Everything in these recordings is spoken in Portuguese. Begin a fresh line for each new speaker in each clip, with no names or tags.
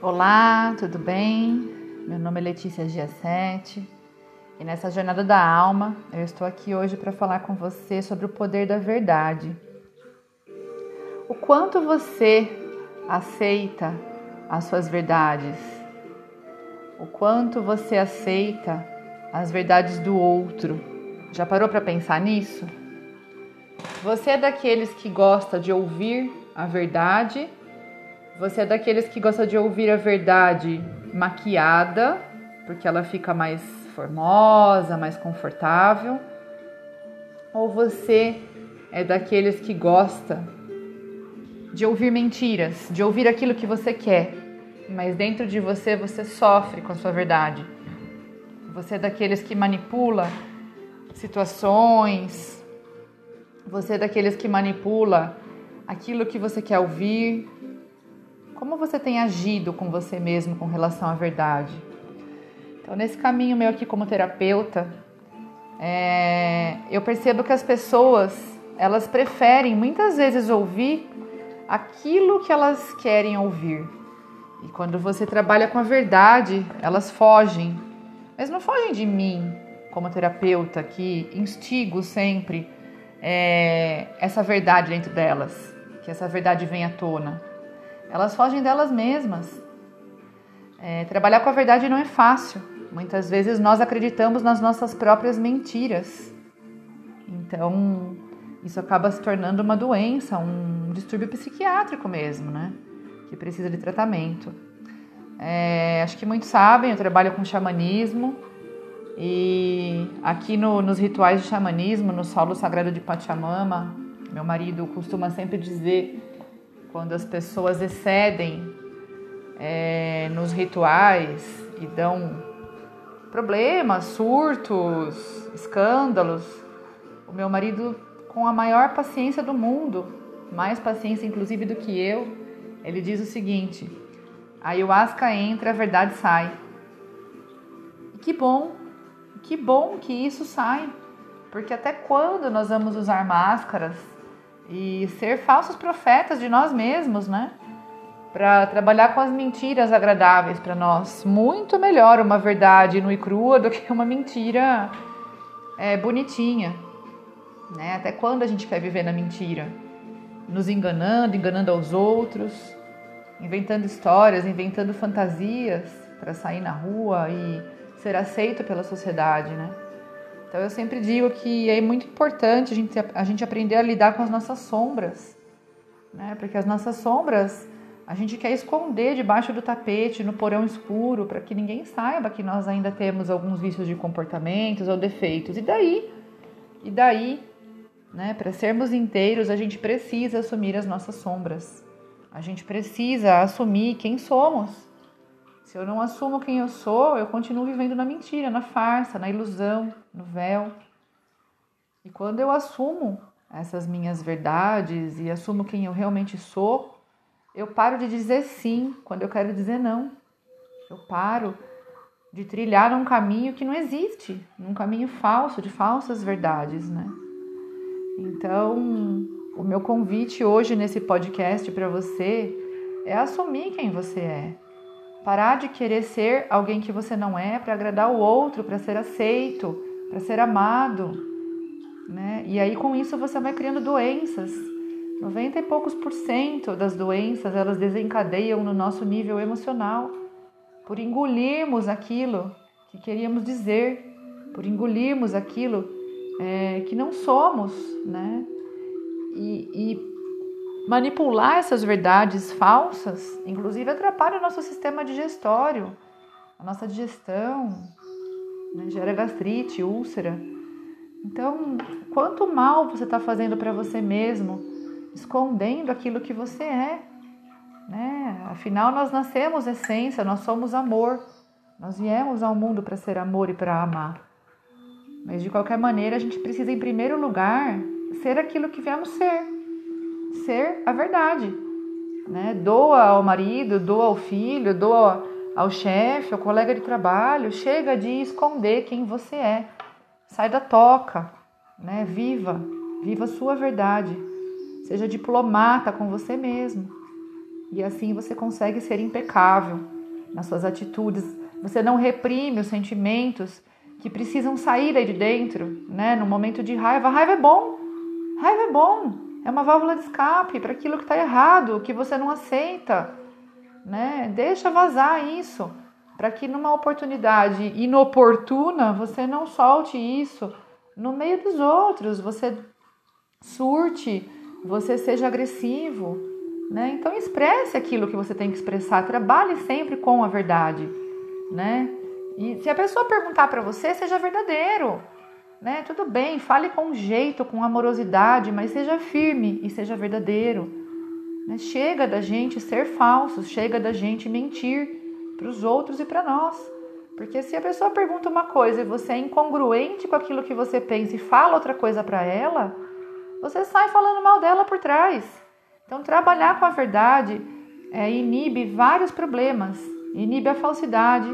Olá, tudo bem? Meu nome é Letícia G7 e nessa jornada da alma eu estou aqui hoje para falar com você sobre o poder da verdade. O quanto você aceita as suas verdades? O quanto você aceita as verdades do outro? Já parou para pensar nisso? Você é daqueles que gosta de ouvir a verdade? Você é daqueles que gosta de ouvir a verdade maquiada, porque ela fica mais formosa, mais confortável? Ou você é daqueles que gosta de ouvir mentiras, de ouvir aquilo que você quer, mas dentro de você você sofre com a sua verdade? Você é daqueles que manipula situações, você é daqueles que manipula aquilo que você quer ouvir. Como você tem agido com você mesmo com relação à verdade? Então, nesse caminho meu aqui como terapeuta, é, eu percebo que as pessoas elas preferem muitas vezes ouvir aquilo que elas querem ouvir. E quando você trabalha com a verdade, elas fogem. Mas não fogem de mim, como terapeuta, que instigo sempre é, essa verdade dentro delas, que essa verdade venha à tona. Elas fogem delas mesmas. É, trabalhar com a verdade não é fácil. Muitas vezes nós acreditamos nas nossas próprias mentiras. Então, isso acaba se tornando uma doença, um distúrbio psiquiátrico mesmo, né? Que precisa de tratamento. É, acho que muitos sabem, eu trabalho com xamanismo e aqui no, nos rituais de xamanismo, no solo sagrado de Pachamama, meu marido costuma sempre dizer quando as pessoas excedem é, nos rituais e dão problemas, surtos, escândalos, o meu marido, com a maior paciência do mundo, mais paciência inclusive do que eu, ele diz o seguinte: a ayahuasca entra, a verdade sai. E que bom, que bom que isso sai, porque até quando nós vamos usar máscaras e ser falsos profetas de nós mesmos, né? Para trabalhar com as mentiras agradáveis para nós. Muito melhor uma verdade nua e crua do que uma mentira é, bonitinha. Né? Até quando a gente quer viver na mentira? Nos enganando, enganando aos outros, inventando histórias, inventando fantasias para sair na rua e ser aceito pela sociedade, né? Então eu sempre digo que é muito importante a gente, a gente aprender a lidar com as nossas sombras, né? Porque as nossas sombras a gente quer esconder debaixo do tapete, no porão escuro, para que ninguém saiba que nós ainda temos alguns vícios de comportamentos ou defeitos. E daí? E daí, né? Para sermos inteiros, a gente precisa assumir as nossas sombras. A gente precisa assumir quem somos. Se eu não assumo quem eu sou, eu continuo vivendo na mentira, na farsa, na ilusão, no véu. E quando eu assumo essas minhas verdades e assumo quem eu realmente sou, eu paro de dizer sim quando eu quero dizer não. Eu paro de trilhar num caminho que não existe, num caminho falso, de falsas verdades, né? Então, o meu convite hoje nesse podcast para você é assumir quem você é Parar de querer ser alguém que você não é para agradar o outro, para ser aceito, para ser amado. Né? E aí com isso você vai criando doenças. 90 e poucos por cento das doenças elas desencadeiam no nosso nível emocional por engolirmos aquilo que queríamos dizer, por engolirmos aquilo é, que não somos, né? E, e Manipular essas verdades falsas, inclusive, atrapalha o nosso sistema digestório, a nossa digestão, né? gera gastrite, úlcera. Então, quanto mal você está fazendo para você mesmo, escondendo aquilo que você é. Né? Afinal, nós nascemos essência, nós somos amor. Nós viemos ao mundo para ser amor e para amar. Mas de qualquer maneira, a gente precisa, em primeiro lugar, ser aquilo que viemos ser ser a verdade. Né? Doa ao marido, doa ao filho, doa ao chefe, ao colega de trabalho. Chega de esconder quem você é. Sai da toca, né? viva, viva a sua verdade. Seja diplomata com você mesmo. E assim você consegue ser impecável nas suas atitudes. Você não reprime os sentimentos que precisam sair aí de dentro, né? No momento de raiva, raiva é bom. Raiva é bom. É uma válvula de escape para aquilo que está errado, que você não aceita, né? Deixa vazar isso, para que numa oportunidade inoportuna você não solte isso no meio dos outros, você surte, você seja agressivo, né? Então expresse aquilo que você tem que expressar, trabalhe sempre com a verdade, né? E se a pessoa perguntar para você, seja verdadeiro, né? Tudo bem, fale com jeito, com amorosidade, mas seja firme e seja verdadeiro. Né? Chega da gente ser falsos, chega da gente mentir para os outros e para nós. Porque se a pessoa pergunta uma coisa e você é incongruente com aquilo que você pensa e fala outra coisa para ela, você sai falando mal dela por trás. Então, trabalhar com a verdade é, inibe vários problemas, inibe a falsidade,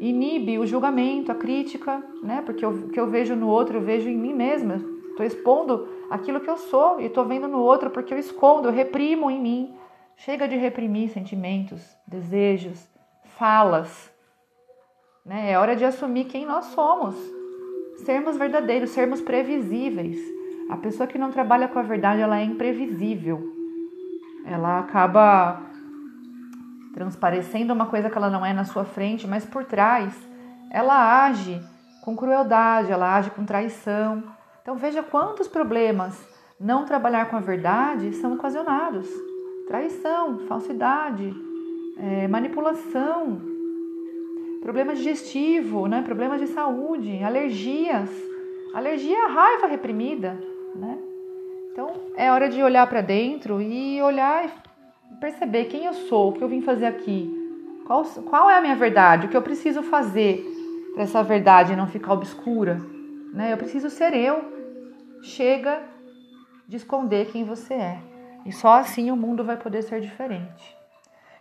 inibe o julgamento, a crítica, né? Porque o que eu vejo no outro, eu vejo em mim mesma. Estou expondo aquilo que eu sou e estou vendo no outro porque eu escondo, eu reprimo em mim. Chega de reprimir sentimentos, desejos, falas. Né? É hora de assumir quem nós somos, sermos verdadeiros, sermos previsíveis. A pessoa que não trabalha com a verdade, ela é imprevisível. Ela acaba transparecendo uma coisa que ela não é na sua frente, mas por trás ela age com crueldade, ela age com traição. Então veja quantos problemas não trabalhar com a verdade são ocasionados: traição, falsidade, é, manipulação, problemas digestivos, né? problemas de saúde, alergias. Alergia é a raiva reprimida, né? Então é hora de olhar para dentro e olhar perceber quem eu sou, o que eu vim fazer aqui, qual, qual é a minha verdade, o que eu preciso fazer para essa verdade não ficar obscura. Né? Eu preciso ser eu. Chega de esconder quem você é. E só assim o mundo vai poder ser diferente.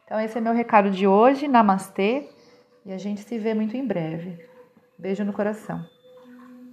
Então, esse é meu recado de hoje. Namastê. E a gente se vê muito em breve. Beijo no coração.